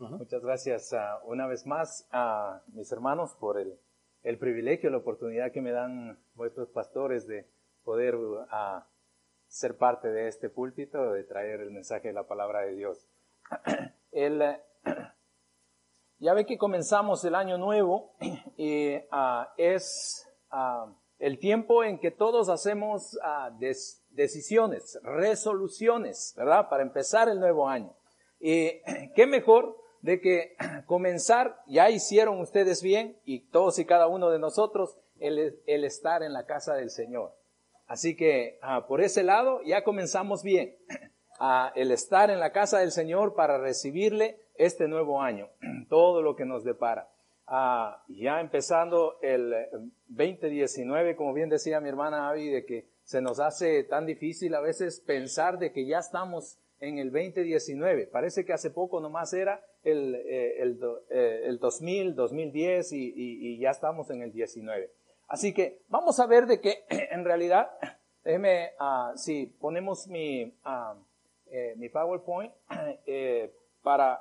Muchas gracias uh, una vez más a mis hermanos por el, el, privilegio, la oportunidad que me dan vuestros pastores de poder uh, ser parte de este púlpito, de traer el mensaje de la palabra de Dios. El, ya ve que comenzamos el año nuevo y uh, es el tiempo en que todos hacemos decisiones, resoluciones, ¿verdad? Para empezar el nuevo año. Y qué mejor de que comenzar, ya hicieron ustedes bien, y todos y cada uno de nosotros, el, estar en la casa del Señor. Así que ah, por ese lado ya comenzamos bien, el estar en la casa del Señor para recibirle este nuevo año, todo lo que nos depara. Ah, ya empezando el 2019, como bien decía mi hermana Avi, de que se nos hace tan difícil a veces pensar de que ya estamos en el 2019. Parece que hace poco nomás era el, eh, el, eh, el 2000, 2010 y, y, ya estamos en el 19. Así que vamos a ver de que en realidad, déjeme, uh, si ponemos mi, uh, mi PowerPoint para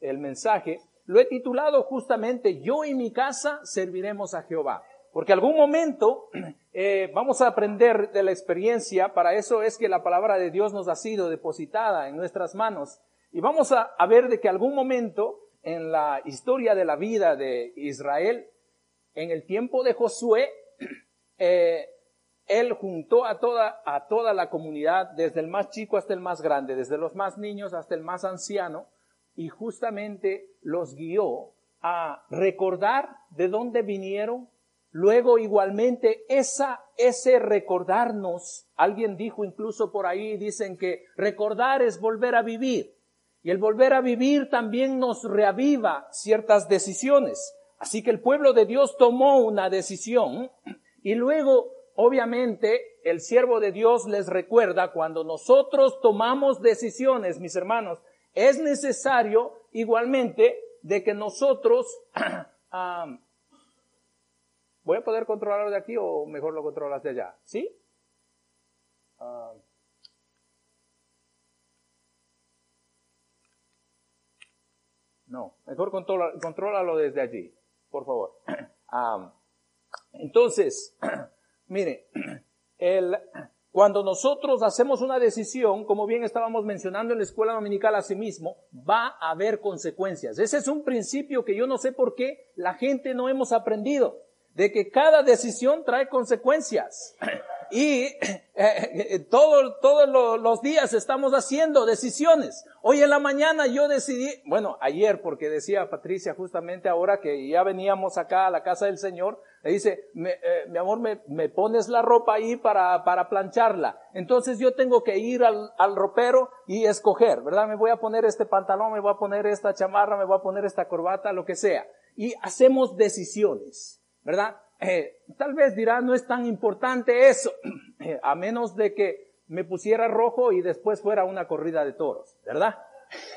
el mensaje, lo he titulado justamente Yo y mi casa serviremos a Jehová. Porque algún momento eh, vamos a aprender de la experiencia, para eso es que la palabra de Dios nos ha sido depositada en nuestras manos. Y vamos a, ver de que algún momento en la historia de la vida de Israel, en el tiempo de Josué, eh, él juntó a toda, a toda la comunidad, desde el más chico hasta el más grande, desde los más niños hasta el más anciano, y justamente los guió a recordar de dónde vinieron, Luego igualmente esa, ese recordarnos, alguien dijo incluso por ahí, dicen que recordar es volver a vivir. Y el volver a vivir también nos reaviva ciertas decisiones. Así que el pueblo de Dios tomó una decisión y luego, obviamente, el siervo de Dios les recuerda cuando nosotros tomamos decisiones, mis hermanos, es necesario igualmente de que nosotros ah, ¿Voy a poder controlarlo de aquí o mejor lo controlas de allá? ¿Sí? Uh, no, mejor controla, contrólalo desde allí, por favor. Entonces, mire, el, cuando nosotros hacemos una decisión, como bien estábamos mencionando en la escuela dominical a sí mismo, va a haber consecuencias. Ese es un principio que yo no sé por qué la gente no hemos aprendido de que cada decisión trae consecuencias. Y eh, todos los días estamos haciendo decisiones. Hoy en la mañana yo decidí, bueno, ayer porque decía Patricia justamente ahora que ya veníamos acá a la casa del Señor, le dice, eh, mi amor, me, pones la ropa ahí para, para plancharla. Entonces yo tengo que ir al, al ropero y escoger, ¿verdad? Me voy a poner este pantalón, me voy a poner esta chamarra, me voy a poner esta corbata, lo que sea. Y hacemos decisiones. ¿verdad? Eh, tal vez dirá, no es tan importante eso, eh, a menos de que me pusiera rojo y después fuera una corrida de toros, ¿verdad?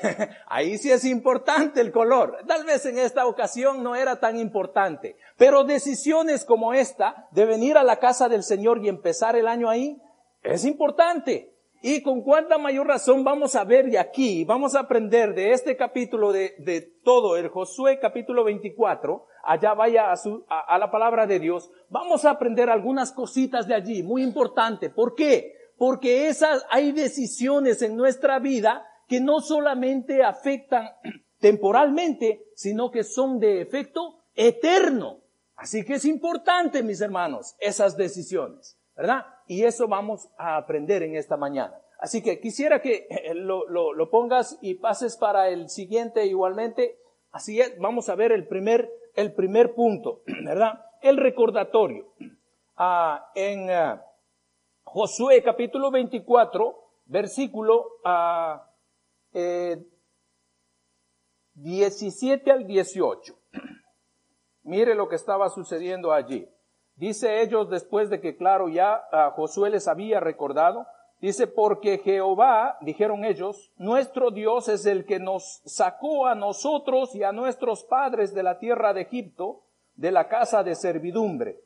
Ahí sí es importante el color. Tal vez en esta ocasión no era tan importante, pero decisiones como esta de venir a la casa del Señor y empezar el año ahí es importante. Y con cuánta mayor razón vamos a ver de aquí, vamos a aprender de este capítulo de, de todo, el Josué capítulo 24, allá vaya a, su, a, la palabra de Dios, vamos a aprender algunas cositas de allí, muy importante. ¿Por qué? Porque esas, hay decisiones en nuestra vida que no solamente afectan temporalmente, sino que son de efecto eterno. Así que es importante, mis hermanos, esas decisiones, ¿verdad? Y eso vamos a aprender en esta mañana. Así que quisiera que eh, lo, lo, lo pongas y pases para el siguiente igualmente. Así es, vamos a ver el primer el primer punto, ¿verdad? El recordatorio. Ah, en ah, Josué capítulo 24, versículo 17 ah, al 18. Mire lo que estaba sucediendo allí. Dice ellos después de que, claro, ya Josué les había recordado, Dice, porque Jehová, dijeron ellos, nuestro Dios es el que nos sacó a nosotros y a nuestros padres de la tierra de Egipto, de la casa de servidumbre.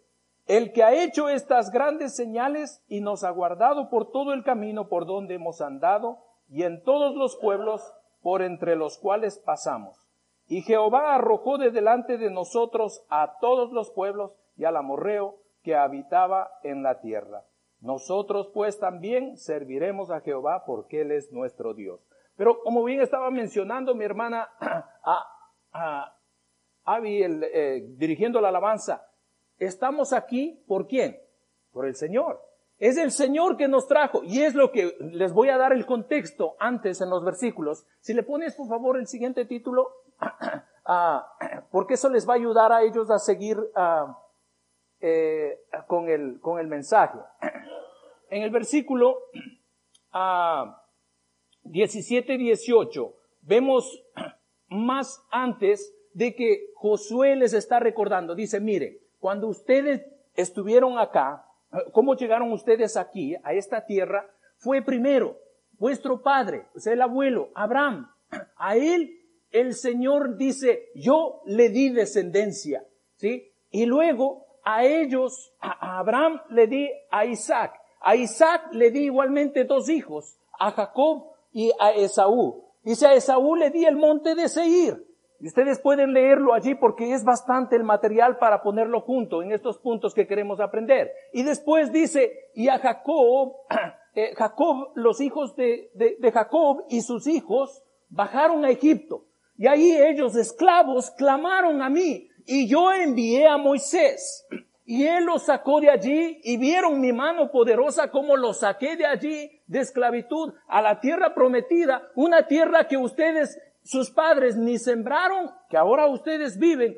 El que ha hecho estas grandes señales y nos ha guardado por todo el camino por donde hemos andado y en todos los pueblos por entre los cuales pasamos. Y Jehová arrojó de delante de nosotros a todos los pueblos y al amorreo que habitaba en la tierra. Nosotros pues también serviremos a Jehová porque Él es nuestro Dios. Pero como bien estaba mencionando mi hermana a, a Abby, eh, dirigiendo la alabanza, estamos aquí por quién? Por el Señor. Es el Señor que nos trajo y es lo que les voy a dar el contexto antes en los versículos. Si le pones por favor el siguiente título, porque eso les va a ayudar a ellos a seguir eh, con, el, con el mensaje. En el versículo 17-18 ah, vemos más antes de que Josué les está recordando. Dice, mire, cuando ustedes estuvieron acá, ¿Cómo llegaron ustedes aquí, a esta tierra? Fue primero vuestro padre, o sea, el abuelo, Abraham. A él el Señor dice, yo le di descendencia, ¿sí? Y luego a ellos, a Abraham le di a Isaac. A Isaac le di igualmente dos hijos, a Jacob y a Esaú. Dice, a Esaú le di el monte de Seir. Y ustedes pueden leerlo allí porque es bastante el material para ponerlo junto en estos puntos que queremos aprender. Y después dice, y a Jacob, eh, Jacob, los hijos de, de Jacob y sus hijos bajaron a Egipto. Y ahí ellos, esclavos, clamaron a mí. Y yo envié a Moisés. Y él los sacó de allí y vieron mi mano poderosa como los saqué de allí de esclavitud a la tierra prometida, una tierra que ustedes sus padres ni sembraron, que ahora ustedes viven,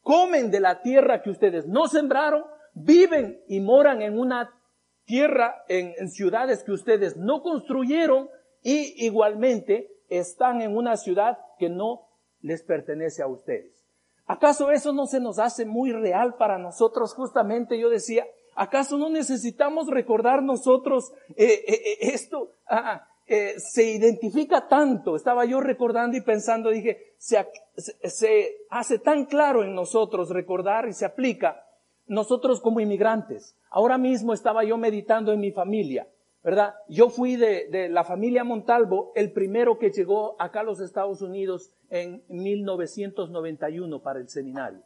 comen de la tierra que ustedes no sembraron, viven y moran en una tierra, en, ciudades que ustedes no construyeron y igualmente están en una ciudad que no les pertenece a ustedes. ¿Acaso eso no se nos hace muy real para nosotros? Justamente yo decía, ¿acaso no necesitamos recordar nosotros eh, eh, eh, esto? Ah, se identifica tanto, estaba yo recordando y pensando, dije, se, hace tan claro en nosotros recordar y se aplica nosotros como inmigrantes. Ahora mismo estaba yo meditando en mi familia, ¿verdad? Yo fui de, la familia Montalvo, el primero que llegó acá a los Estados Unidos en 1991 para el seminario.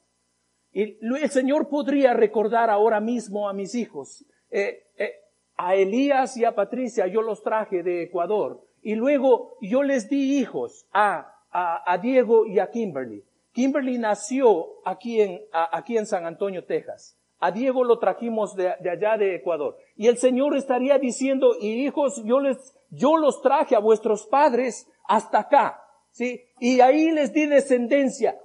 Y el Señor podría recordar ahora mismo a mis hijos. Eh, eh, a Elías y a Patricia yo los traje de Ecuador y luego yo les di hijos a, a, Diego y a Kimberly. Kimberly nació aquí en, aquí en San Antonio, Texas. A Diego lo trajimos de, allá de Ecuador. Y el Señor estaría diciendo, y hijos, yo les, yo los traje a vuestros padres hasta acá. ¿Sí? Y ahí les di descendencia.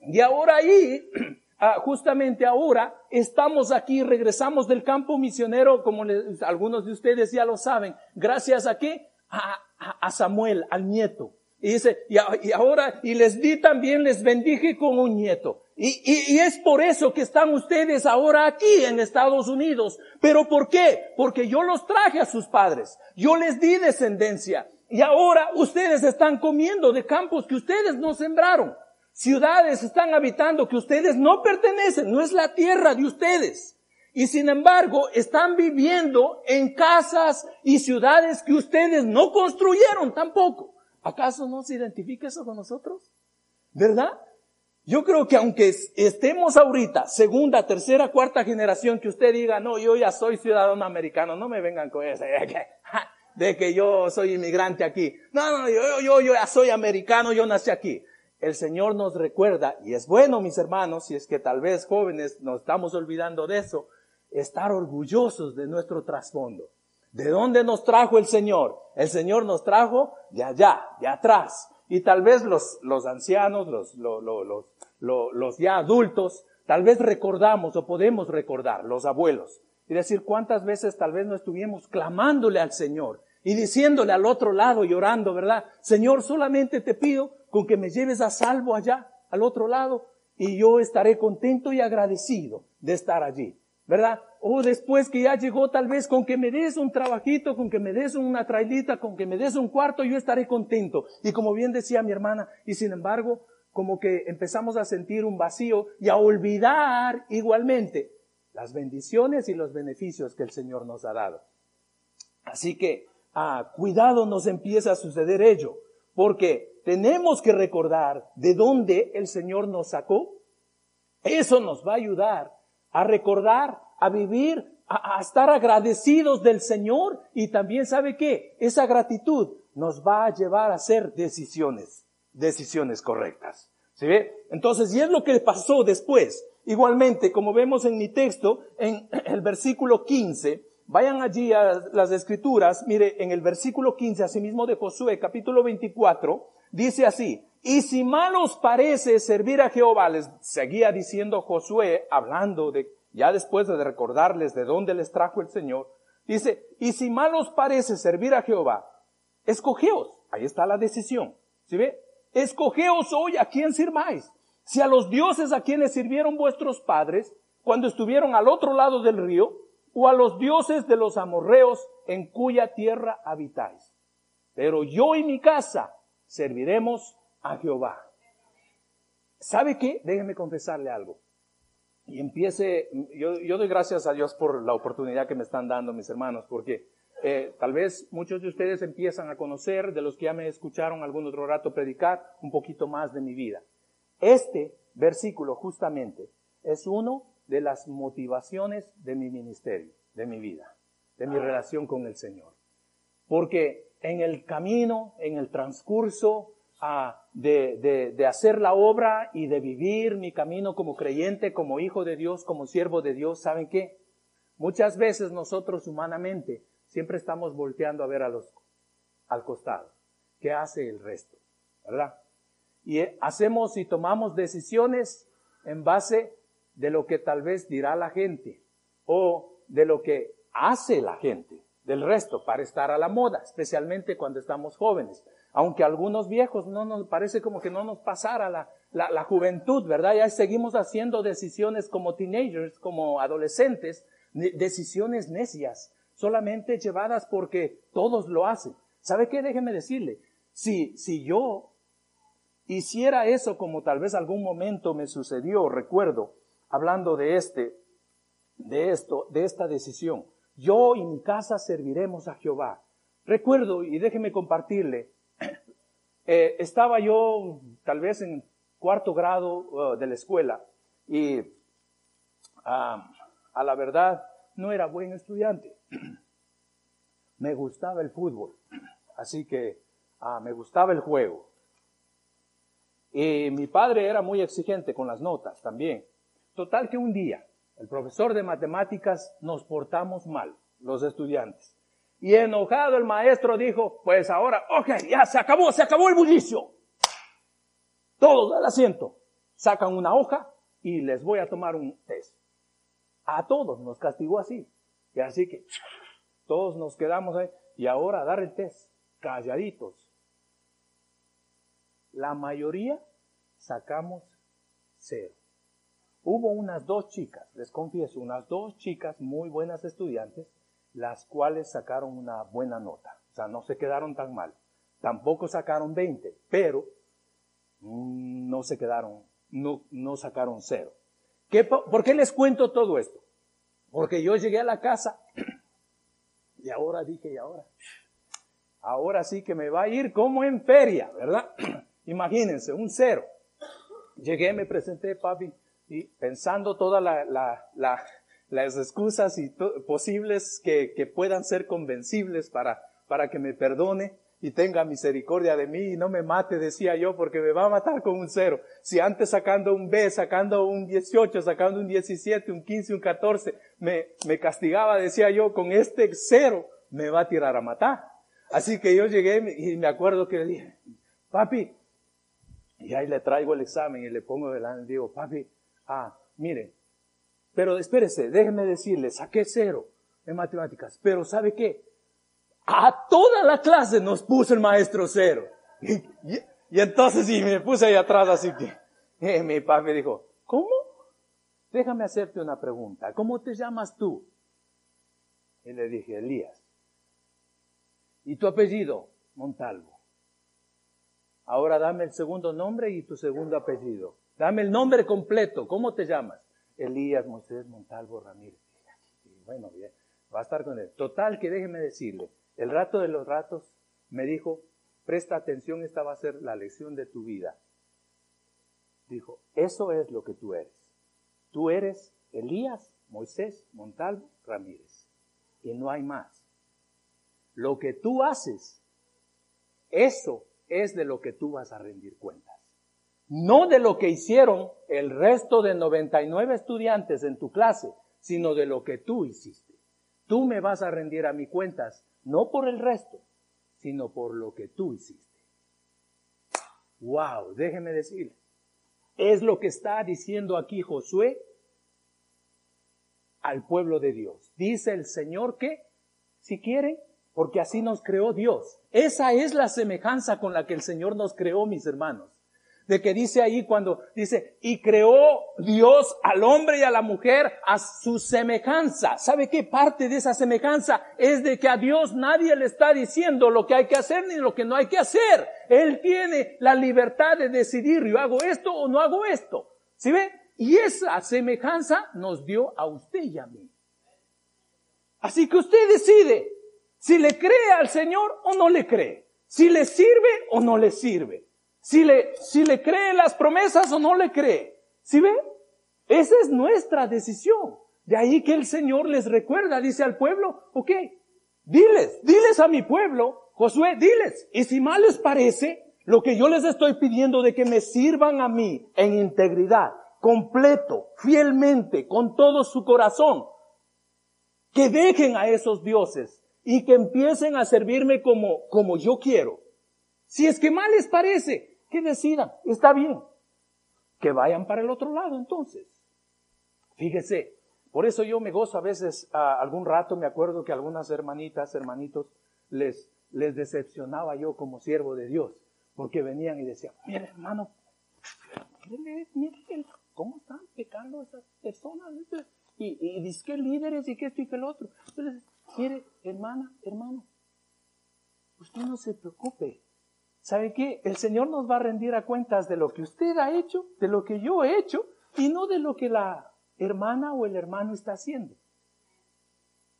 Y ahora ahí Ah, justamente ahora estamos aquí, regresamos del campo misionero, como algunos de ustedes ya lo saben, gracias a qué? A, Samuel, al nieto. Y dice, y, ahora, y les di también, les bendije con un nieto. Y, y, es por eso que están ustedes ahora aquí en Estados Unidos. ¿Pero por qué? Porque yo los traje a sus padres. Yo les di descendencia. Y ahora ustedes están comiendo de campos que ustedes no sembraron. Ciudades están habitando que ustedes no pertenecen, no es la tierra de ustedes. Y sin embargo, están viviendo en casas y ciudades que ustedes no construyeron tampoco. ¿Acaso no se identifica eso con nosotros? ¿Verdad? Yo creo que aunque estemos ahorita, segunda, tercera, cuarta generación, que usted diga, no, yo ya soy ciudadano americano, no me vengan con eso, de que yo soy inmigrante aquí. No, no, yo, yo, yo ya soy americano, yo nací aquí el Señor nos recuerda, y es bueno, mis hermanos, si es que tal vez jóvenes nos estamos olvidando de eso, estar orgullosos de nuestro trasfondo. ¿De dónde nos trajo el Señor? El Señor nos trajo de allá, de atrás. Y tal vez los, los ancianos, los, los, los, los ya adultos, tal vez recordamos o podemos recordar, los abuelos, y decir cuántas veces tal vez no estuvimos clamándole al Señor y diciéndole al otro lado, llorando, ¿verdad? Señor, solamente te pido con que me lleves a salvo allá, al otro lado, y yo estaré contento y agradecido de estar allí, ¿verdad? O después que ya llegó tal vez con que me des un trabajito, con que me des una trailita, con que me des un cuarto, yo estaré contento. Y como bien decía mi hermana, y sin embargo, como que empezamos a sentir un vacío y a olvidar igualmente las bendiciones y los beneficios que el Señor nos ha dado. Así que, ah, cuidado nos empieza a suceder ello Porque tenemos que recordar de dónde el Señor nos sacó. Eso nos va a ayudar a recordar, a vivir, a, a estar agradecidos del Señor y también sabe qué, esa gratitud nos va a llevar a hacer decisiones, decisiones correctas. ¿Sí ve? Entonces, y es lo que pasó después. Igualmente, como vemos en mi texto, en el versículo 15, vayan allí a las escrituras, mire, en el versículo 15, asimismo de Josué, capítulo 24, dice así, y si mal os parece servir a Jehová, les seguía diciendo Josué, hablando de, ya después de recordarles de dónde les trajo el Señor, dice, y si mal os parece servir a Jehová, escogeos, ahí está la decisión, ¿sí ve? Escogeos hoy a quién sirváis. Si a los dioses a quienes sirvieron vuestros padres cuando estuvieron al otro lado del río, o a los dioses de los amorreos en cuya tierra habitáis. Pero yo y mi casa serviremos a Jehová. ¿Sabe qué? Déjenme confesarle algo. Y empiece, yo, yo doy gracias a Dios por la oportunidad que me están dando mis hermanos, porque eh, tal vez muchos de ustedes empiezan a conocer, de los que ya me escucharon algún otro rato predicar, un poquito más de mi vida. Este versículo justamente es uno de las motivaciones de mi ministerio, de mi vida, de mi relación con el Señor. Porque en el camino, en el transcurso ah, de, de, de hacer la obra y de vivir mi camino como creyente, como hijo de Dios, como siervo de Dios, ¿saben qué? Muchas veces nosotros humanamente siempre estamos volteando a ver a los, al costado. ¿Qué hace el resto? ¿Verdad? Y hacemos y tomamos decisiones en base de lo que tal vez dirá la gente o de lo que hace la gente del resto para estar a la moda, especialmente cuando estamos jóvenes. Aunque algunos viejos no nos parece como que no nos pasara la, la, la juventud, ¿verdad? Ya seguimos haciendo decisiones como teenagers, como adolescentes, decisiones necias, solamente llevadas porque todos lo hacen. ¿Sabe qué? Déjeme decirle, si, si yo hiciera eso como tal vez algún momento me sucedió, recuerdo, hablando de este, de esto, de esta decisión, yo y mi casa serviremos a Jehová. Recuerdo, y déjeme compartirle, eh, estaba yo tal vez en cuarto grado uh, de la escuela y ah, a la verdad no era buen estudiante. me gustaba el fútbol, así que ah, me gustaba el juego. Y mi padre era muy exigente con las notas también. Total que un día el profesor de matemáticas nos portamos mal, los estudiantes. Y enojado el maestro dijo, pues ahora, ok, ya se acabó, se acabó el bullicio. Todos al asiento. Sacan una hoja y les voy a tomar un test. A todos nos castigó así. Y así que todos nos quedamos ahí. Y ahora dar el test, calladitos. La mayoría sacamos cero. Hubo unas dos chicas, les confieso, unas dos chicas muy buenas estudiantes, las cuales sacaron una buena nota. O sea, no se quedaron tan mal. Tampoco sacaron 20, pero mm, no se quedaron, no, no sacaron cero. ¿Qué, ¿Por qué les cuento todo esto? Porque yo llegué a la casa y ahora dije, y ahora, ahora sí que me va a ir como en feria, ¿verdad? Imagínense, un cero. Llegué, me presenté, papi, y pensando todas las excusas y posibles que, puedan ser convencibles para, para que me perdone y tenga misericordia de mí y no me mate, decía yo, porque me va a matar con un cero. Si antes sacando un B, sacando un 18, sacando un 17, un 15, un 14, me, castigaba, decía yo, con este cero me va a tirar a matar. Así que yo llegué y me acuerdo que le dije, papi, y ahí le traigo el examen y le pongo delante y digo, papi, ah, mire, pero espérese, déjeme decirle, saqué cero en matemáticas, pero ¿sabe qué? A toda la clase nos puso el maestro cero. Y, entonces y me puse ahí atrás así que eh, mi papá me dijo, ¿cómo? Déjame hacerte una pregunta. ¿Cómo te llamas tú? Y le dije, Elías. ¿Y tu apellido? Montalvo. Ahora dame el segundo nombre y tu segundo apellido. Dame el nombre completo. ¿Cómo te llamas? Elías Moisés Montalvo Ramírez. Bueno, bien, va a estar con él. Total que déjeme decirle, el rato de los ratos me dijo, presta atención, esta va a ser la lección de tu vida. Dijo, eso es lo que tú eres. Tú eres Elías, Moisés, Montalvo, Ramírez. Y no hay más. Lo que tú haces, eso es de lo que tú vas a rendir cuentas. No de lo que hicieron el resto de 99 estudiantes en tu clase, sino de lo que tú hiciste. Tú me vas a rendir a mi cuentas, no por el resto, sino por lo que tú hiciste. Wow, déjeme decirle. Es lo que está diciendo aquí Josué al pueblo de Dios. Dice el Señor que, si quieren, porque así nos creó Dios. Esa es la semejanza con la que el Señor nos creó, mis hermanos. De que dice ahí cuando dice, y creó Dios al hombre y a la mujer a su semejanza. ¿Sabe qué parte de esa semejanza es de que a Dios nadie le está diciendo lo que hay que hacer ni lo que no hay que hacer? Él tiene la libertad de decidir, yo hago esto o no hago esto. ¿Sí ve? Y esa semejanza nos dio a usted y a mí. Así que usted decide si le cree al Señor o no le cree. Si le sirve o no le sirve. Si le, si le cree las promesas o no le cree. ¿Sí ve? Esa es nuestra decisión. De ahí que el Señor les recuerda, dice al pueblo, ok, diles, diles a mi pueblo, Josué, diles. Y si mal les parece, lo que yo les estoy pidiendo de que me sirvan a mí en integridad, completo, fielmente, con todo su corazón, que dejen a esos dioses y que empiecen a servirme como, como yo quiero. Si es que mal les parece, que decidan, está bien. Que vayan para el otro lado entonces. Fíjese, por eso yo me gozo a veces, a algún rato me acuerdo que algunas hermanitas, hermanitos, les, les decepcionaba yo como siervo de Dios, porque venían y decían, mire hermano, mire, mire, ¿cómo están pecando esas personas? Y, y que líderes y que esto y que el otro. Entonces, Mire, hermana, hermano, usted no se preocupe. ¿Sabe qué? El Señor nos va a rendir a cuentas de lo que usted ha hecho, de lo que yo he hecho, y no de lo que la hermana o el hermano está haciendo.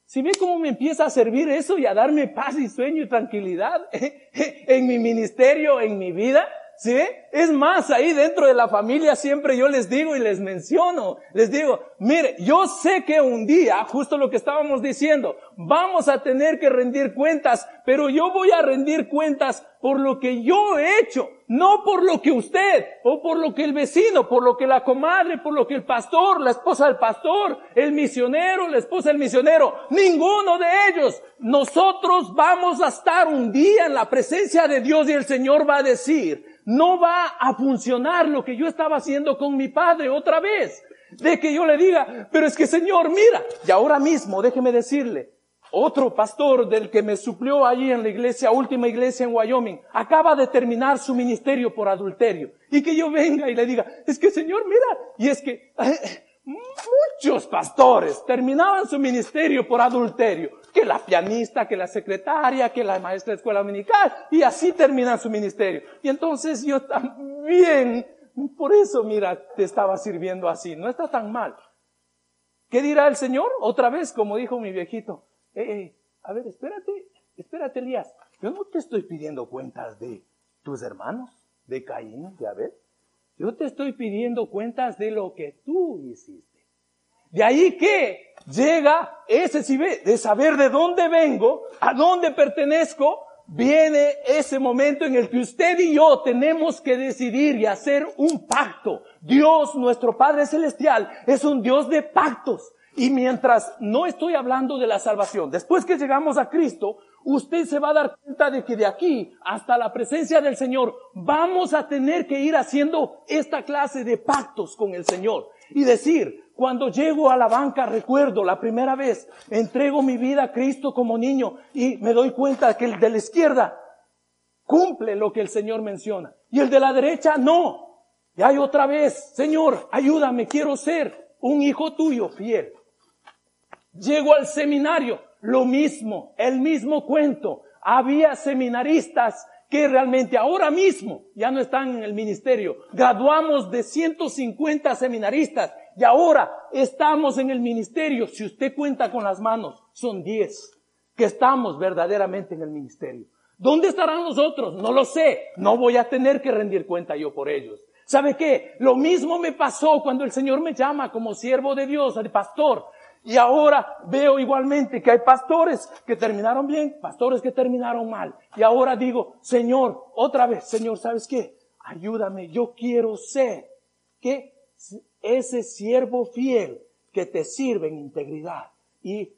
Si ve cómo me empieza a servir eso y a darme paz y sueño y tranquilidad en mi ministerio, en mi vida, ¿Sí? Es más, ahí dentro de la familia siempre yo les digo y les menciono, les digo, mire, yo sé que un día, justo lo que estábamos diciendo, vamos a tener que rendir cuentas, pero yo voy a rendir cuentas por lo que yo he hecho, no por lo que usted, o por lo que el vecino, por lo que la comadre, por lo que el pastor, la esposa del pastor, el misionero, la esposa del misionero, ninguno de ellos. Nosotros vamos a estar un día en la presencia de Dios y el Señor va a decir, no va a funcionar lo que yo estaba haciendo con mi padre otra vez. De que yo le diga, pero es que Señor, mira, y ahora mismo déjeme decirle, otro pastor del que me suplió allí en la iglesia, última iglesia en Wyoming, acaba de terminar su ministerio por adulterio. Y que yo venga y le diga, es que Señor, mira, y es que muchos pastores terminaban su ministerio por adulterio que la pianista, que la secretaria, que la maestra de escuela dominical, y así termina su ministerio. Y entonces yo también, por eso, mira, te estaba sirviendo así, no está tan mal. ¿Qué dirá el Señor? Otra vez, como dijo mi viejito, eh, eh, a ver, espérate, espérate, Elías, yo no te estoy pidiendo cuentas de tus hermanos, de Caín, de Abel. Yo te estoy pidiendo cuentas de lo que tú hiciste. De ahí que llega ese de saber de dónde vengo, a dónde pertenezco, viene ese momento en el que usted y yo tenemos que decidir y hacer un pacto. Dios, nuestro Padre Celestial, es un Dios de pactos. Y mientras no estoy hablando de la salvación, después que llegamos a Cristo, usted se va a dar cuenta de que de aquí hasta la presencia del Señor vamos a tener que ir haciendo esta clase de pactos con el Señor y decir, cuando llego a la banca, recuerdo la primera vez, entrego mi vida a Cristo como niño y me doy cuenta que el de la izquierda cumple lo que el Señor menciona y el de la derecha no. Y hay otra vez, Señor, ayúdame, quiero ser un hijo tuyo fiel. Llego al seminario, lo mismo, el mismo cuento. Había seminaristas que realmente ahora mismo ya no están en el ministerio. Graduamos de 150 seminaristas y ahora estamos en el ministerio. Si usted cuenta con las manos, son 10 que estamos verdaderamente en el ministerio. ¿Dónde estarán los otros? No lo sé. No voy a tener que rendir cuenta yo por ellos. ¿Sabe qué? Lo mismo me pasó cuando el Señor me llama como siervo de Dios, al pastor. Y ahora veo igualmente que hay pastores que terminaron bien, pastores que terminaron mal. Y ahora digo, Señor, otra vez, Señor, ¿sabes qué? Ayúdame, yo quiero ser que ese siervo fiel que te sirve en integridad y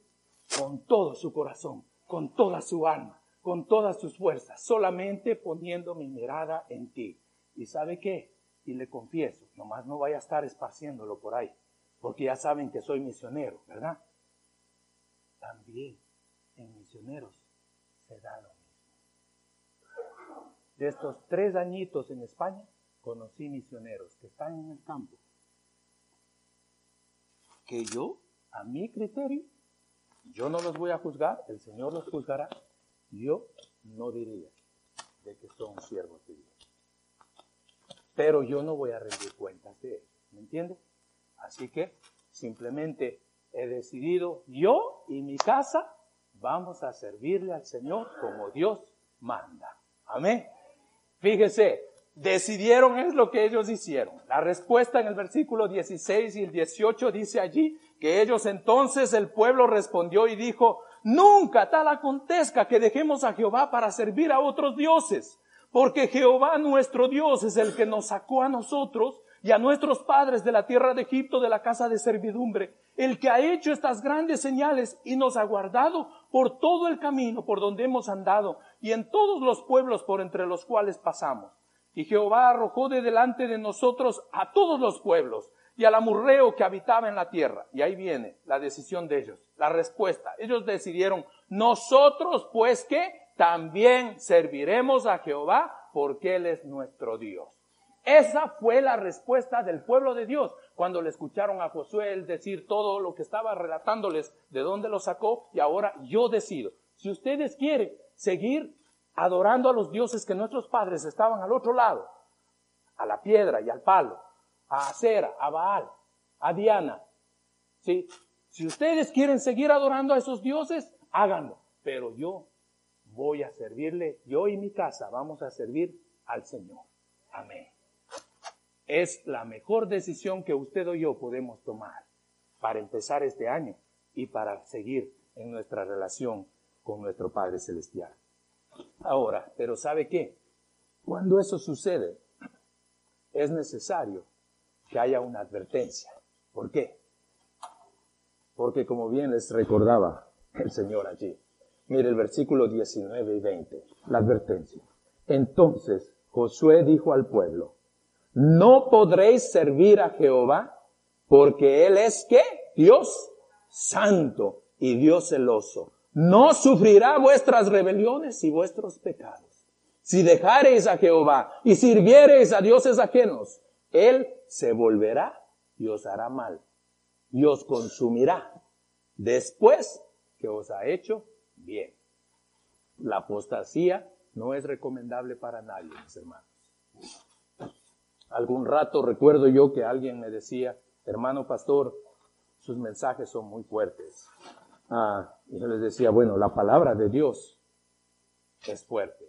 con todo su corazón, con toda su alma, con todas sus fuerzas, solamente poniendo mi mirada en ti. ¿Y sabe qué? Y le confieso, nomás no vaya a estar esparciéndolo por ahí porque ya saben que soy misionero, ¿verdad? También en misioneros se da lo mismo. De estos tres añitos en España, conocí misioneros que están en el campo, que yo, a mi criterio, yo no los voy a juzgar, el Señor los juzgará, yo no diría de que son siervos de Dios. Pero yo no voy a rendir cuentas de ellos, ¿me entiendes? Así que simplemente he decidido yo y mi casa vamos a servirle al Señor como Dios manda. Amén. Fíjese, decidieron es lo que ellos hicieron. La respuesta en el versículo 16 y el 18 dice allí que ellos entonces el pueblo respondió y dijo, nunca tal acontezca que dejemos a Jehová para servir a otros dioses, porque Jehová nuestro Dios es el que nos sacó a nosotros y a nuestros padres de la tierra de Egipto, de la casa de servidumbre, el que ha hecho estas grandes señales y nos ha guardado por todo el camino por donde hemos andado y en todos los pueblos por entre los cuales pasamos. Y Jehová arrojó de delante de nosotros a todos los pueblos y al amurreo que habitaba en la tierra. Y ahí viene la decisión de ellos, la respuesta. Ellos decidieron, nosotros pues que también serviremos a Jehová porque Él es nuestro Dios. Esa fue la respuesta del pueblo de Dios cuando le escucharon a Josué decir todo lo que estaba relatándoles, de dónde lo sacó, y ahora yo decido. Si ustedes quieren seguir adorando a los dioses que nuestros padres estaban al otro lado, a la piedra y al palo, a Acera, a Baal, a Diana, ¿sí? Si ustedes quieren seguir adorando a esos dioses, háganlo. Pero yo voy a servirle, yo y mi casa vamos a servir al Señor. Amén es la mejor decisión que usted o yo podemos tomar para empezar este año y para seguir en nuestra relación con nuestro Padre Celestial. Ahora, pero ¿sabe qué? Cuando eso sucede, es necesario que haya una advertencia. ¿Por qué? Porque como bien les recordaba el Señor allí, mire el versículo 19 y 20, la advertencia. Entonces Josué dijo al pueblo, no podréis servir a Jehová porque Él es ¿qué? Dios santo y Dios celoso. No sufrirá vuestras rebeliones y vuestros pecados. Si dejareis a Jehová y sirviereis a dioses ajenos, Él se volverá y os hará mal y os consumirá después que os ha hecho bien. La apostasía no es recomendable para nadie, mis hermanos. Algún rato recuerdo yo que alguien me decía, hermano pastor, sus mensajes son muy fuertes. Ah, y yo les decía, bueno, la palabra de Dios es fuerte,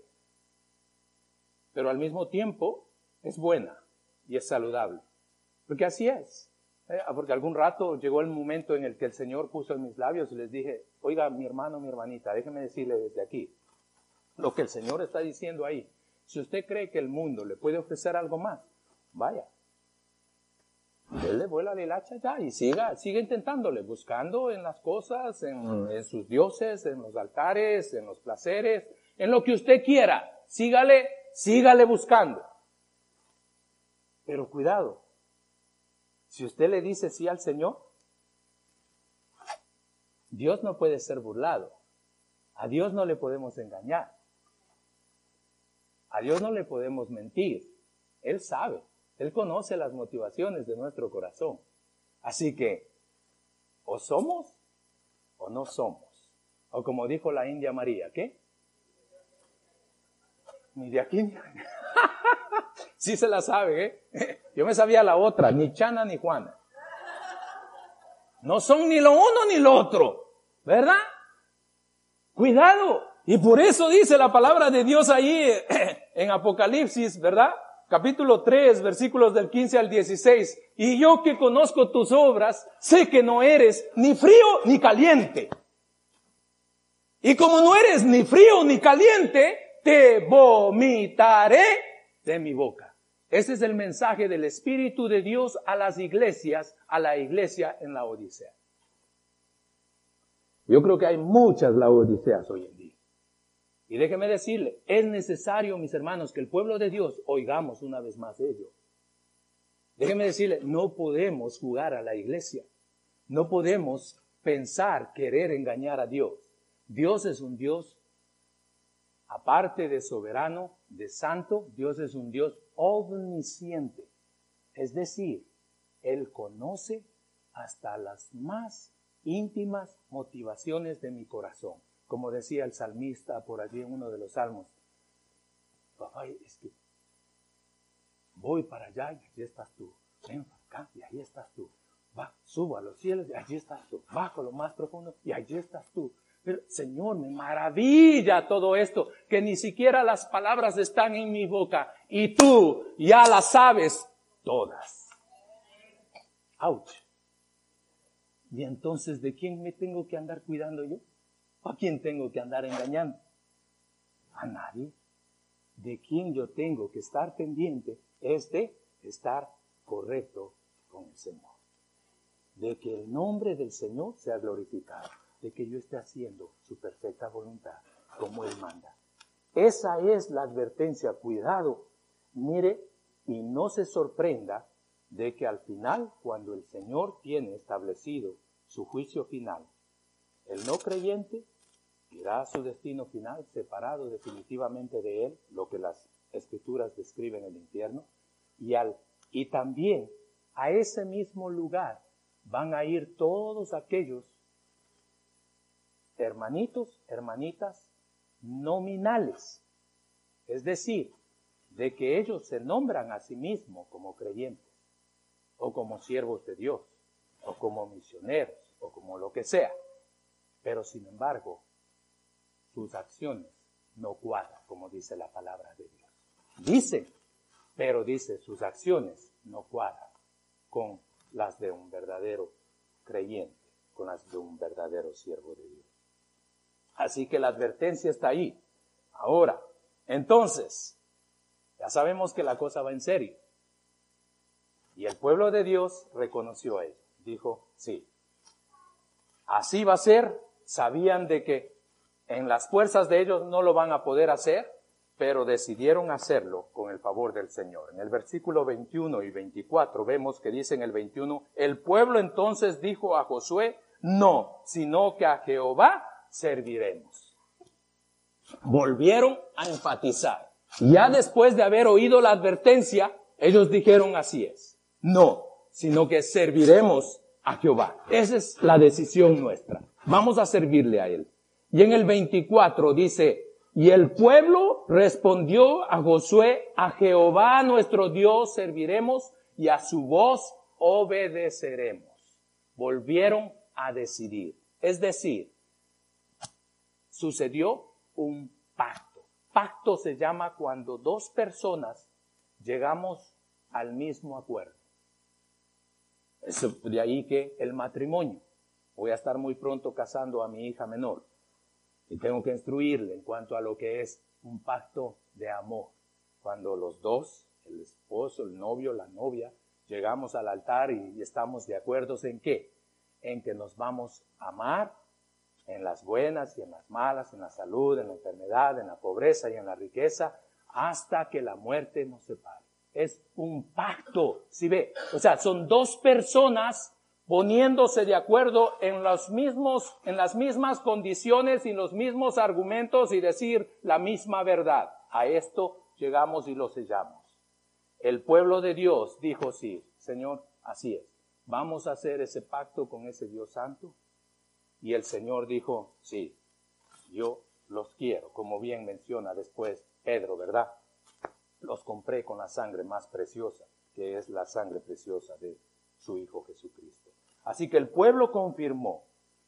pero al mismo tiempo es buena y es saludable, porque así es. ¿eh? porque algún rato llegó el momento en el que el Señor puso en mis labios y les dije, oiga, mi hermano, mi hermanita, déjeme decirle desde aquí, lo que el Señor está diciendo ahí, si usted cree que el mundo le puede ofrecer algo más, vaya. Dele vuela la hilacha ya y siga, siga intentándole, buscando en las cosas, en sus dioses, en los altares, en los placeres, en lo que usted quiera. Sígale, sígale buscando. Pero cuidado, si usted le dice sí al Señor, Dios no puede ser burlado. A Dios no le podemos engañar. A Dios no le podemos mentir. Él sabe. Él conoce las motivaciones de nuestro corazón. Así que, o somos o no somos. O como dijo la India María, ¿qué? Ni de aquí ni Sí se la sabe, ¿eh? Yo me sabía la otra, ni Chana ni Juana. No son ni lo uno ni lo otro, ¿verdad? Cuidado, Y por eso dice la palabra de Dios ahí en Apocalipsis, ¿verdad? Capítulo 3, versículos del 15 al 16. Y yo que conozco tus obras, sé que no eres ni frío ni caliente. Y como no eres ni frío ni caliente, te vomitaré de mi boca. Ese es el mensaje del Espíritu de Dios a las iglesias, a la iglesia en la Odisea. Yo creo que hay muchas Laodiceas hoy en día. Y déjeme decirle, es necesario, mis hermanos, que el pueblo de Dios oigamos una vez más de ello. Déjeme decirle, no podemos jugar a la iglesia. No podemos pensar querer engañar a Dios. Dios es un Dios, aparte de soberano, de santo, Dios es un Dios omnisciente. Es decir, Él conoce hasta las más íntimas motivaciones de mi corazón. Como decía el salmista por allí en uno de los salmos, papá, es que voy para allá y allí estás tú. Ven acá y ahí estás tú. Va, subo a los cielos y allí estás tú. Bajo lo más profundo y allí estás tú. Pero, Señor, me maravilla todo esto, que ni siquiera las palabras están en mi boca y tú ya las sabes todas. Ouch. Y entonces, ¿de quién me tengo que andar cuidando yo? ¿A quién tengo que andar engañando? A nadie. De quién yo tengo que estar pendiente es de estar correcto con el Señor. De que el nombre del Señor sea glorificado de que yo esté haciendo su perfecta voluntad como Él manda. Esa es la advertencia. Cuidado, mire y no se sorprenda de que al final, cuando el Señor tiene establecido su juicio final, el no creyente irá a su destino final separado definitivamente de Él, lo que las escrituras describen en el infierno, y, al, y también a ese mismo lugar van a ir todos aquellos hermanitos, hermanitas nominales. Es decir, de que ellos se nombran a sí mismos como creyentes, o como siervos de Dios, o como misioneros, o como lo que sea. Pero sin embargo, sus acciones no cuadran, como dice la palabra de Dios. Dice, pero dice, sus acciones no cuadran con las de un verdadero creyente, con las de un verdadero siervo de Dios. Así que la advertencia está ahí. Ahora, entonces, ya sabemos que la cosa va en serio. Y el pueblo de Dios reconoció a él. Dijo, sí. Así va a ser. Sabían de que en las fuerzas de ellos no lo van a poder hacer, pero decidieron hacerlo con el favor del Señor. En el versículo 21 y 24 vemos que dice en el 21, el pueblo entonces dijo a Josué, no, sino que a Jehová serviremos. Volvieron a enfatizar. Ya después de haber oído la advertencia, ellos dijeron así es. No, sino que serviremos a Jehová. Esa es la decisión nuestra. Vamos a servirle a Él. Y en el 24 dice, y el pueblo respondió a Josué, a Jehová nuestro Dios serviremos y a su voz obedeceremos. Volvieron a decidir. Es decir, sucedió un pacto. Pacto se llama cuando dos personas llegamos al mismo acuerdo. de ahí que el matrimonio. Voy a estar muy pronto casando a mi hija menor y tengo que instruirle en cuanto a lo que es un pacto de amor. Cuando los dos, el esposo, el novio, la novia, llegamos al altar y, estamos de acuerdo en qué? En que nos vamos a amar en las buenas y en las malas, en la salud, en la enfermedad, en la pobreza y en la riqueza, hasta que la muerte nos separe. Es un pacto, si ve? O sea, son dos personas poniéndose de acuerdo en los mismos, en las mismas condiciones y los mismos argumentos y decir la misma verdad. A esto llegamos y lo sellamos. El pueblo de Dios dijo sí, Señor, así es. Vamos a hacer ese pacto con ese Dios santo y el Señor dijo, sí, yo los quiero, como bien menciona después Pedro, ¿verdad? Los compré con la sangre más preciosa, que es la sangre preciosa de su Hijo Jesucristo. Así que el pueblo confirmó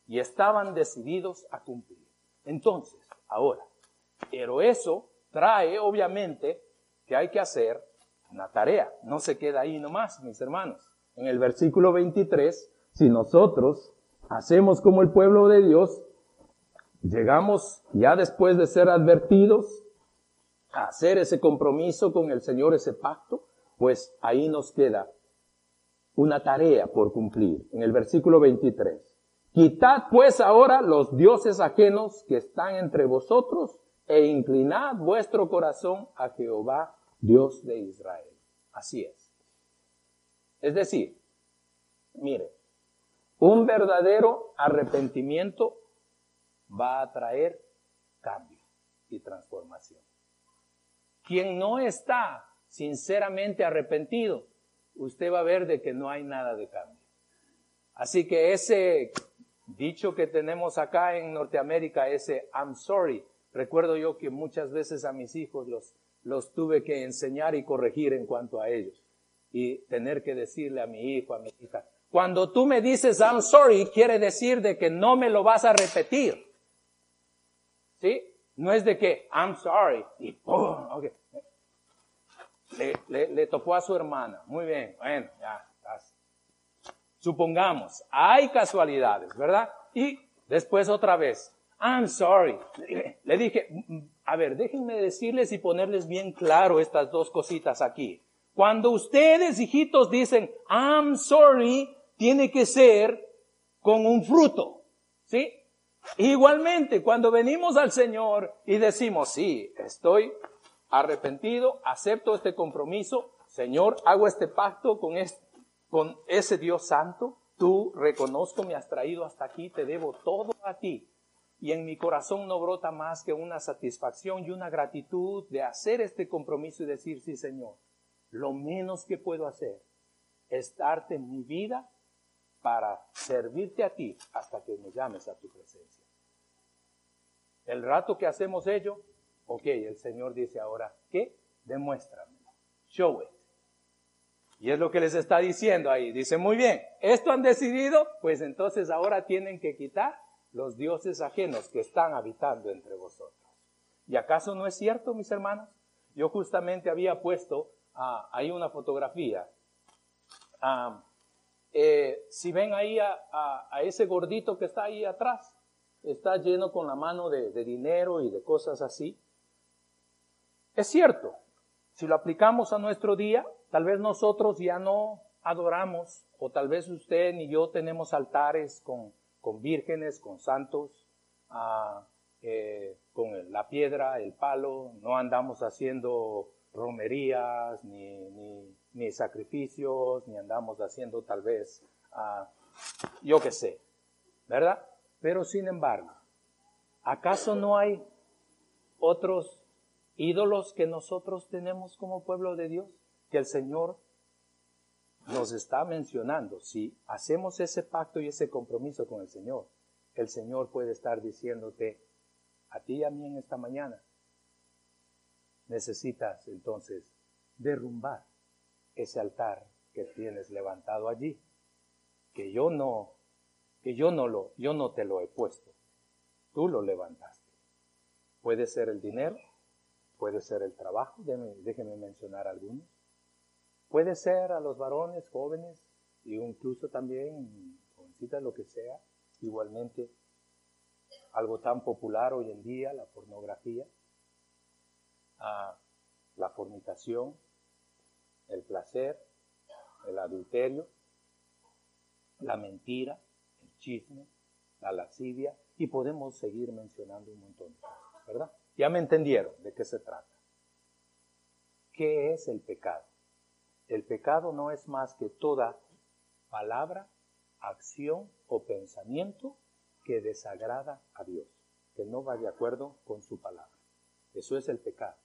y estaban decididos a cumplir. Entonces, ahora. Pero eso trae, obviamente, que hay que hacer una tarea. No se queda ahí nomás, mis hermanos. En el versículo 23, si nosotros hacemos como el pueblo de Dios, llegamos ya después de ser advertidos a hacer ese compromiso con el Señor, ese pacto, pues ahí nos queda una tarea por cumplir. En el versículo 23. Quitad pues ahora los dioses ajenos que están entre vosotros e inclinad vuestro corazón a Jehová, Dios de Israel. Así es. Es decir, mire, un verdadero arrepentimiento va a traer cambio y transformación. Quien no está sinceramente arrepentido, usted va a ver de que no hay nada de cambio. Así que ese dicho que tenemos acá en Norteamérica, ese I'm sorry, recuerdo yo que muchas veces a mis hijos los, los tuve que enseñar y corregir en cuanto a ellos. Y tener que decirle a mi hijo, a mi hija, cuando tú me dices I'm sorry, quiere decir de que no me lo vas a repetir. ¿Sí? No es de que I'm sorry y ¡pum! Okay. Le, le, tocó a su hermana. Muy bien, bueno, ya. Supongamos, hay casualidades, ¿verdad? Y después otra vez, I'm sorry. Le dije, a ver, déjenme decirles y ponerles bien claro estas dos cositas aquí. Cuando ustedes, hijitos, dicen, I'm sorry, tiene que ser con un fruto, ¿sí? Igualmente, cuando venimos al Señor y decimos, sí, estoy arrepentido, acepto este compromiso, Señor, hago este pacto con, ese Dios santo, tú reconozco, me has traído hasta aquí, te debo todo a ti. Y en mi corazón no brota más que una satisfacción y una gratitud de hacer este compromiso y decir, sí, Señor, lo menos que puedo hacer es darte mi vida para servirte a ti hasta que me llames a tu presencia. El rato que hacemos ello, ok, el Señor dice ahora, ¿qué? Demuéstramelo. Show it. Y es lo que les está diciendo ahí. Dice, muy bien, esto han decidido, pues entonces ahora tienen que quitar los dioses ajenos que están habitando entre vosotros. ¿Y acaso no es cierto, mis hermanos? Yo justamente había puesto ah, ahí una fotografía. Ah, eh, si ven ahí a, ese gordito que está ahí atrás, está lleno con la mano de, de dinero y de cosas así. Es cierto, si lo aplicamos a nuestro día, tal vez nosotros ya no adoramos, o tal vez usted ni yo tenemos altares con, con vírgenes, con santos, ah, eh, con la piedra, el palo, no andamos haciendo romerías, ni, ni, sacrificios, ni andamos haciendo tal vez, ah, yo qué sé, ¿verdad? Pero sin embargo, ¿acaso no hay otros ídolos que nosotros tenemos como pueblo de Dios? Que el Señor nos está mencionando. Si hacemos ese pacto y ese compromiso con el Señor, el Señor puede estar diciéndote a ti y a mí en esta mañana, necesitas entonces derrumbar ese altar que tienes levantado allí, que yo no, que yo no lo, yo no te lo he puesto, tú lo levantaste. Puede ser el dinero, puede ser el trabajo, déjenme mencionar algunos, puede ser a los varones jóvenes y incluso también jovencitas, lo que sea, igualmente algo tan popular hoy en día, la pornografía, la fornicación, el placer, el adulterio, la mentira, el chisme, la lascivia, y podemos seguir mencionando un montón ¿verdad? Ya me entendieron de qué se trata. ¿Qué es el pecado? El pecado no es más que toda palabra, acción o pensamiento que desagrada a Dios, que no va de acuerdo con su palabra. Eso es el pecado.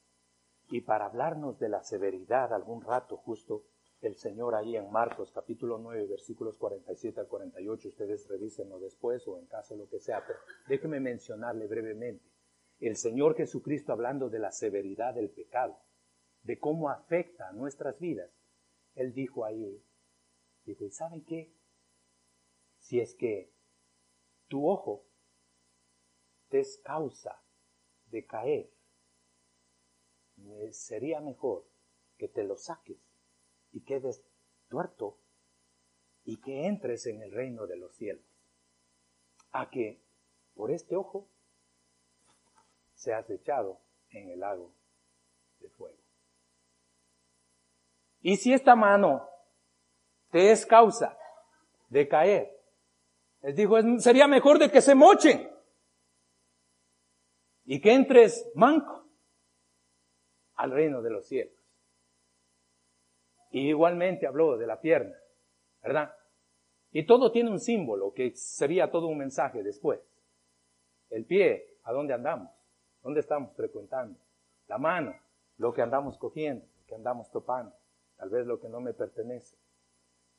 Y para hablarnos de la severidad algún rato justo, el Señor ahí en Marcos capítulo 9 versículos 47 al 48, ustedes revísenlo después o en caso lo que sea, pero déjenme mencionarle brevemente. El Señor Jesucristo hablando de la severidad del pecado, de cómo afecta a nuestras vidas, Él dijo ahí, dijo, ¿y saben qué? Si es que tu ojo te es causa de caer, sería mejor que te lo saques y quedes tuerto y que entres en el reino de los cielos, a que por este ojo seas echado en el lago de fuego. Y si esta mano te es causa de caer, les dijo, sería mejor de que se mochen y que entres manco al reino de los cielos. Y igualmente habló de la pierna, ¿verdad? Y todo tiene un símbolo que sería todo un mensaje después. El pie, ¿a dónde andamos? ¿Dónde estamos frecuentando? La mano, lo que andamos cogiendo, lo que andamos topando, tal vez lo que no me pertenece.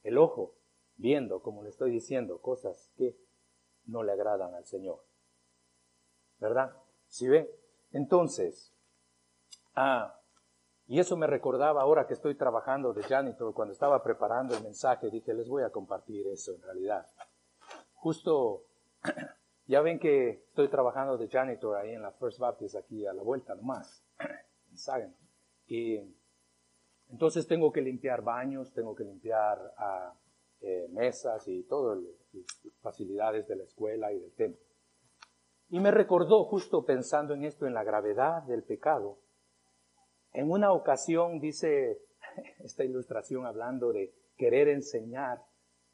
El ojo, viendo, como le estoy diciendo, cosas que no le agradan al Señor. ¿Verdad? ¿Sí ve? Entonces, ah, y eso me recordaba ahora que estoy trabajando de janitor, cuando estaba preparando el mensaje, dije, les voy a compartir eso en realidad. Justo, ya ven que estoy trabajando de janitor ahí en la First Baptist, aquí a la vuelta nomás, en Y entonces tengo que limpiar baños, tengo que limpiar ah, eh, mesas y todas las facilidades de la escuela y del templo. Y me recordó, justo pensando en esto, en la gravedad del pecado. En una ocasión dice esta ilustración hablando de querer enseñar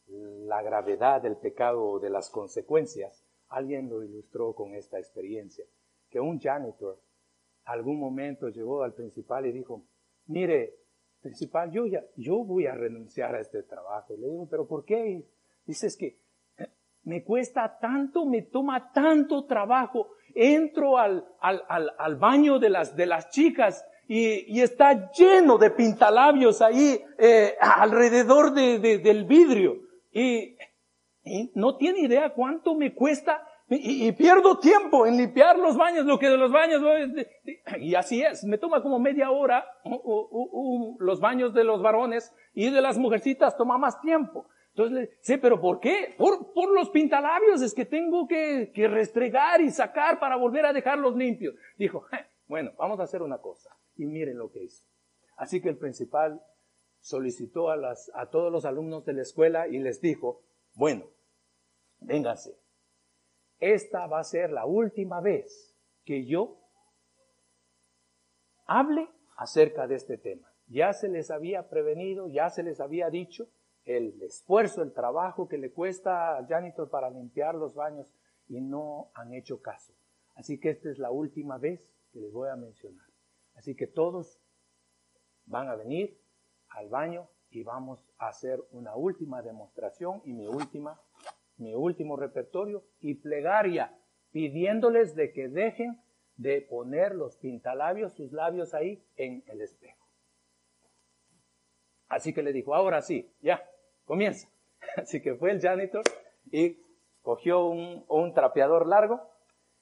la gravedad del pecado o de las consecuencias. Alguien lo ilustró con esta experiencia, que un janitor algún momento llegó al principal y dijo, mire, principal, yo, ya, yo voy a renunciar a este trabajo. Le digo, pero ¿por qué? Dice, es que me cuesta tanto, me toma tanto trabajo. Entro al, al, al, al baño de las, de las chicas y, y, está lleno de pintalabios ahí eh, alrededor de, de, del vidrio. Y, y, no tiene idea cuánto me cuesta y, pierdo tiempo en limpiar los baños, lo que de los baños, y así es, me toma como media hora los baños de los varones y de las mujercitas toma más tiempo. Entonces, sí, pero ¿por qué? Por, los pintalabios, es que tengo que, restregar y sacar para volver a dejarlos limpios. Dijo, bueno, vamos a hacer una cosa. Y miren lo que hizo. Así que el principal solicitó a, a todos los alumnos de la escuela y les dijo, bueno, vénganse. Esta va a ser la última vez que yo hable acerca de este tema. Ya se les había prevenido, ya se les había dicho, el esfuerzo, el trabajo que le cuesta a janitor para limpiar los baños y no han hecho caso. Así que esta es la última vez que les voy a mencionar. Así que todos van a venir al baño y vamos a hacer una última demostración y mi última, mi último repertorio y plegaria, pidiéndoles de que dejen de poner los pintalabios, sus labios ahí en el espejo. Así que le dijo, ahora sí, ya, comienza. Así que fue el janitor y cogió un, un trapeador largo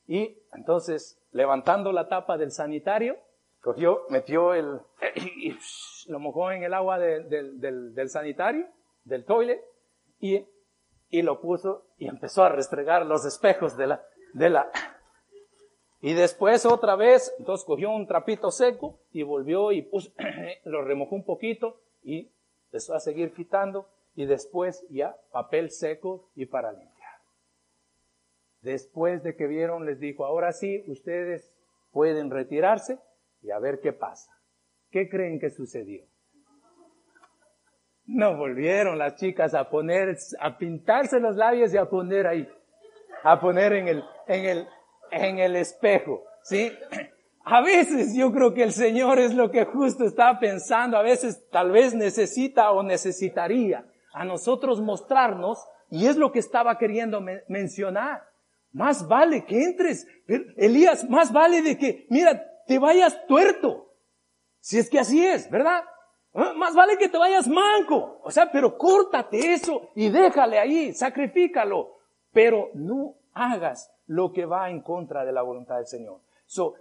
y entonces levantando la tapa del sanitario, cogió, metió el, y, lo mojó en el agua del, del, sanitario, del toilet, y, y lo puso y empezó a restregar los espejos de la, de la, y después otra vez, entonces cogió un trapito seco y volvió y puso, lo remojó un poquito y empezó a seguir quitando y después ya papel seco y para limpiar. Después de que vieron, les dijo, ahora sí, ustedes pueden retirarse y a ver qué pasa. ¿Qué creen que sucedió? No volvieron las chicas a poner, a pintarse los labios y a poner ahí, a poner en el, en el, en el espejo, ¿sí? A veces yo creo que el Señor es lo que justo está pensando, a veces tal vez necesita o necesitaría a nosotros mostrarnos, y es lo que estaba queriendo mencionar. Más vale que entres, Elías, más vale de que, mira, te vayas tuerto. Si es que así es, ¿verdad? Ah, más vale que te vayas manco. O sea, pero córtate eso y déjale ahí, sacrifícalo. Pero no hagas lo que va en contra de la voluntad del Señor. So,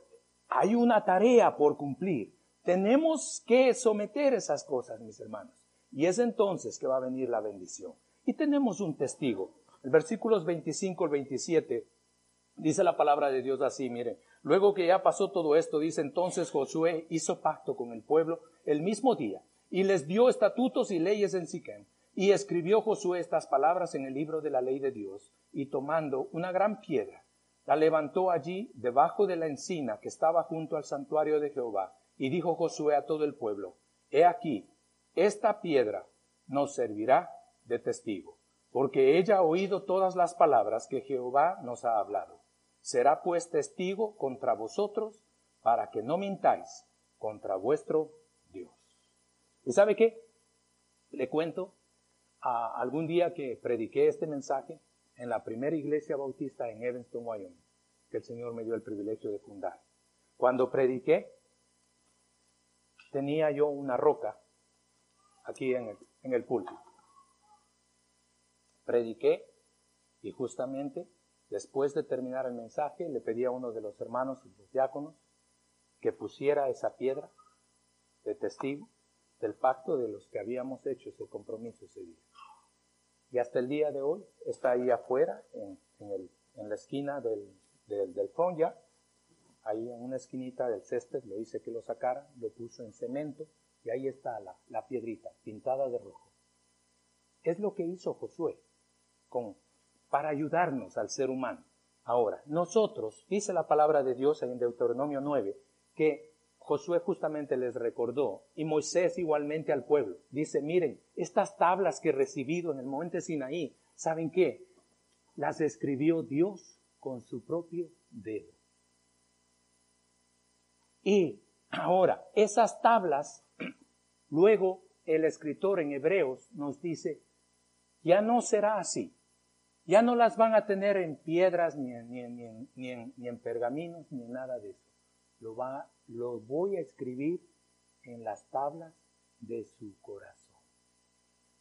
hay una tarea por cumplir. Tenemos que someter esas cosas, mis hermanos. Y es entonces que va a venir la bendición. Y tenemos un testigo. El versículos 25 al 27 dice la palabra de Dios así, miren. Luego que ya pasó todo esto, dice entonces Josué hizo pacto con el pueblo el mismo día y les dio estatutos y leyes en Siquem. Y escribió Josué estas palabras en el libro de la ley de Dios y tomando una gran piedra, la levantó allí debajo de la encina que estaba junto al santuario de Jehová. Y dijo Josué a todo el pueblo, He aquí, esta piedra nos servirá de testigo, porque ella ha oído todas las palabras que Jehová nos ha hablado. Será pues testigo contra vosotros para que no mintáis contra vuestro Dios. ¿Y sabe qué? Le cuento, a algún día que prediqué este mensaje en la primera iglesia bautista en Evanston, Wyoming, que el Señor me dio el privilegio de fundar. Cuando prediqué, tenía yo una roca aquí en el, en el púlpito. Prediqué y justamente después de terminar el mensaje le pedí a uno de los hermanos, los diáconos, que pusiera esa piedra de testigo del pacto de los que habíamos hecho ese compromiso ese día. Y hasta el día de hoy está ahí afuera, en, la esquina del, del, del ya, ahí en una esquinita del césped, le hice que lo sacara, lo puso en cemento y ahí está la, la piedrita pintada de rojo. Es lo que hizo Josué con, para ayudarnos al ser humano. Ahora, nosotros, dice la palabra de Dios en Deuteronomio 9, que Josué justamente les recordó, y Moisés igualmente al pueblo. Dice, miren, estas tablas que he recibido en el monte Sinaí, ¿saben qué? Las escribió Dios con su propio dedo. Y ahora, esas tablas, luego el escritor en Hebreos nos dice, ya no será así. Ya no las van a tener en piedras, ni en, ni ni en pergaminos, ni en nada de eso. Lo va lo voy a escribir en las tablas de su corazón.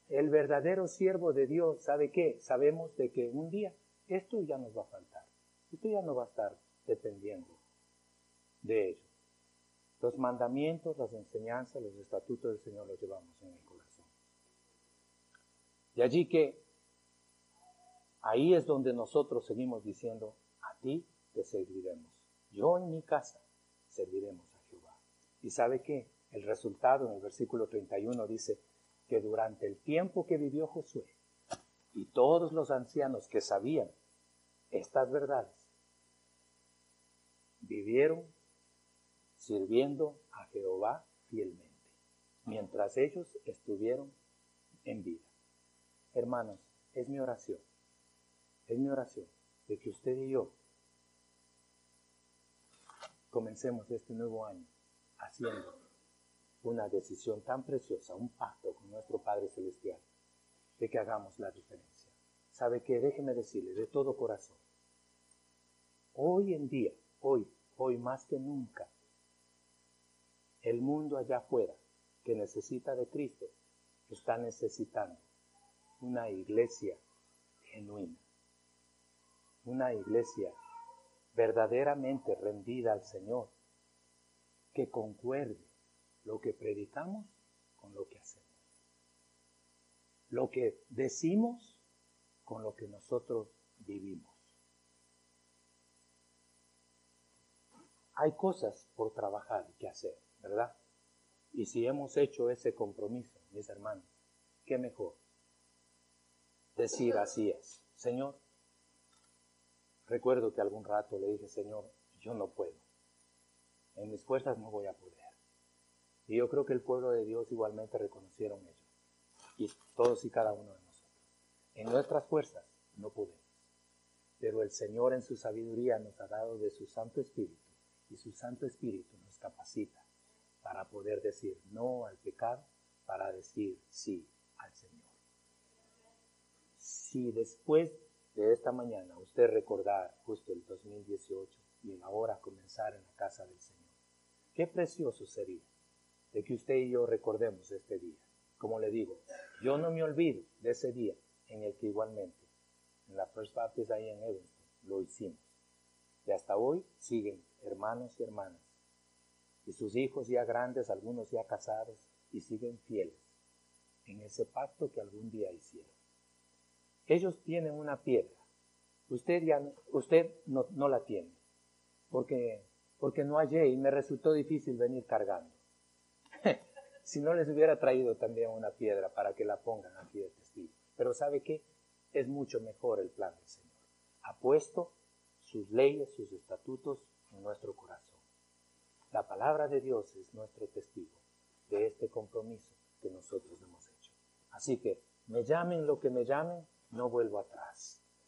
El verdadero siervo de Dios, ¿sabe qué? Sabemos de que un día esto ya nos va a faltar. Esto ya no va a estar dependiendo de ello. Los mandamientos, las enseñanzas, los estatutos del Señor los llevamos en el corazón. Y allí que ahí es donde nosotros seguimos diciendo, a ti te serviremos. Yo en mi casa serviremos a Jehová. ¿Y sabe qué? El resultado en el versículo 31 dice que durante el tiempo que vivió Josué y todos los ancianos que sabían estas verdades, vivieron sirviendo a Jehová fielmente, mientras ellos estuvieron en vida. Hermanos, es mi oración, es mi oración de que usted y yo comencemos este nuevo año haciendo una decisión tan preciosa, un pacto con nuestro Padre Celestial, de que hagamos la diferencia. ¿Sabe qué? Déjeme decirle de todo corazón. Hoy en día, hoy, hoy más que nunca, el mundo allá afuera que necesita de Cristo está necesitando una iglesia genuina, una iglesia verdaderamente rendida al Señor, que concuerde lo que predicamos con lo que hacemos. Lo que decimos con lo que nosotros vivimos. Hay cosas por trabajar que hacer, ¿verdad? Y si hemos hecho ese compromiso, mis hermanos, qué mejor decir así es. Señor, Recuerdo que algún rato le dije, Señor, yo no puedo. En mis fuerzas no voy a poder. Y yo creo que el pueblo de Dios igualmente reconocieron ello. Y todos y cada uno de nosotros. En nuestras fuerzas no podemos. Pero el Señor en su sabiduría nos ha dado de su Santo Espíritu. Y su Santo Espíritu nos capacita para poder decir no al pecado, para decir sí al Señor. Si después de esta mañana usted recordar justo el 2018 y en ahora comenzar en la casa del Señor. Qué precioso sería de que usted y yo recordemos este día. Como le digo, yo no me olvido de ese día en el que igualmente en la First Baptist ahí en Evanston lo hicimos. Y hasta hoy siguen hermanos y hermanas. Y sus hijos ya grandes, algunos ya casados, y siguen fieles en ese pacto que algún día hicieron. Ellos tienen una piedra. Usted ya usted no, no la tiene. Porque porque no hallé y me resultó difícil venir cargando. si no les hubiera traído también una piedra para que la pongan aquí de testigo. Pero ¿sabe qué? Es mucho mejor el plan del Señor. Ha puesto sus leyes, sus estatutos en nuestro corazón. La palabra de Dios es nuestro testigo de este compromiso que nosotros hemos hecho. Así que me llamen lo que me llamen, no vuelvo atrás.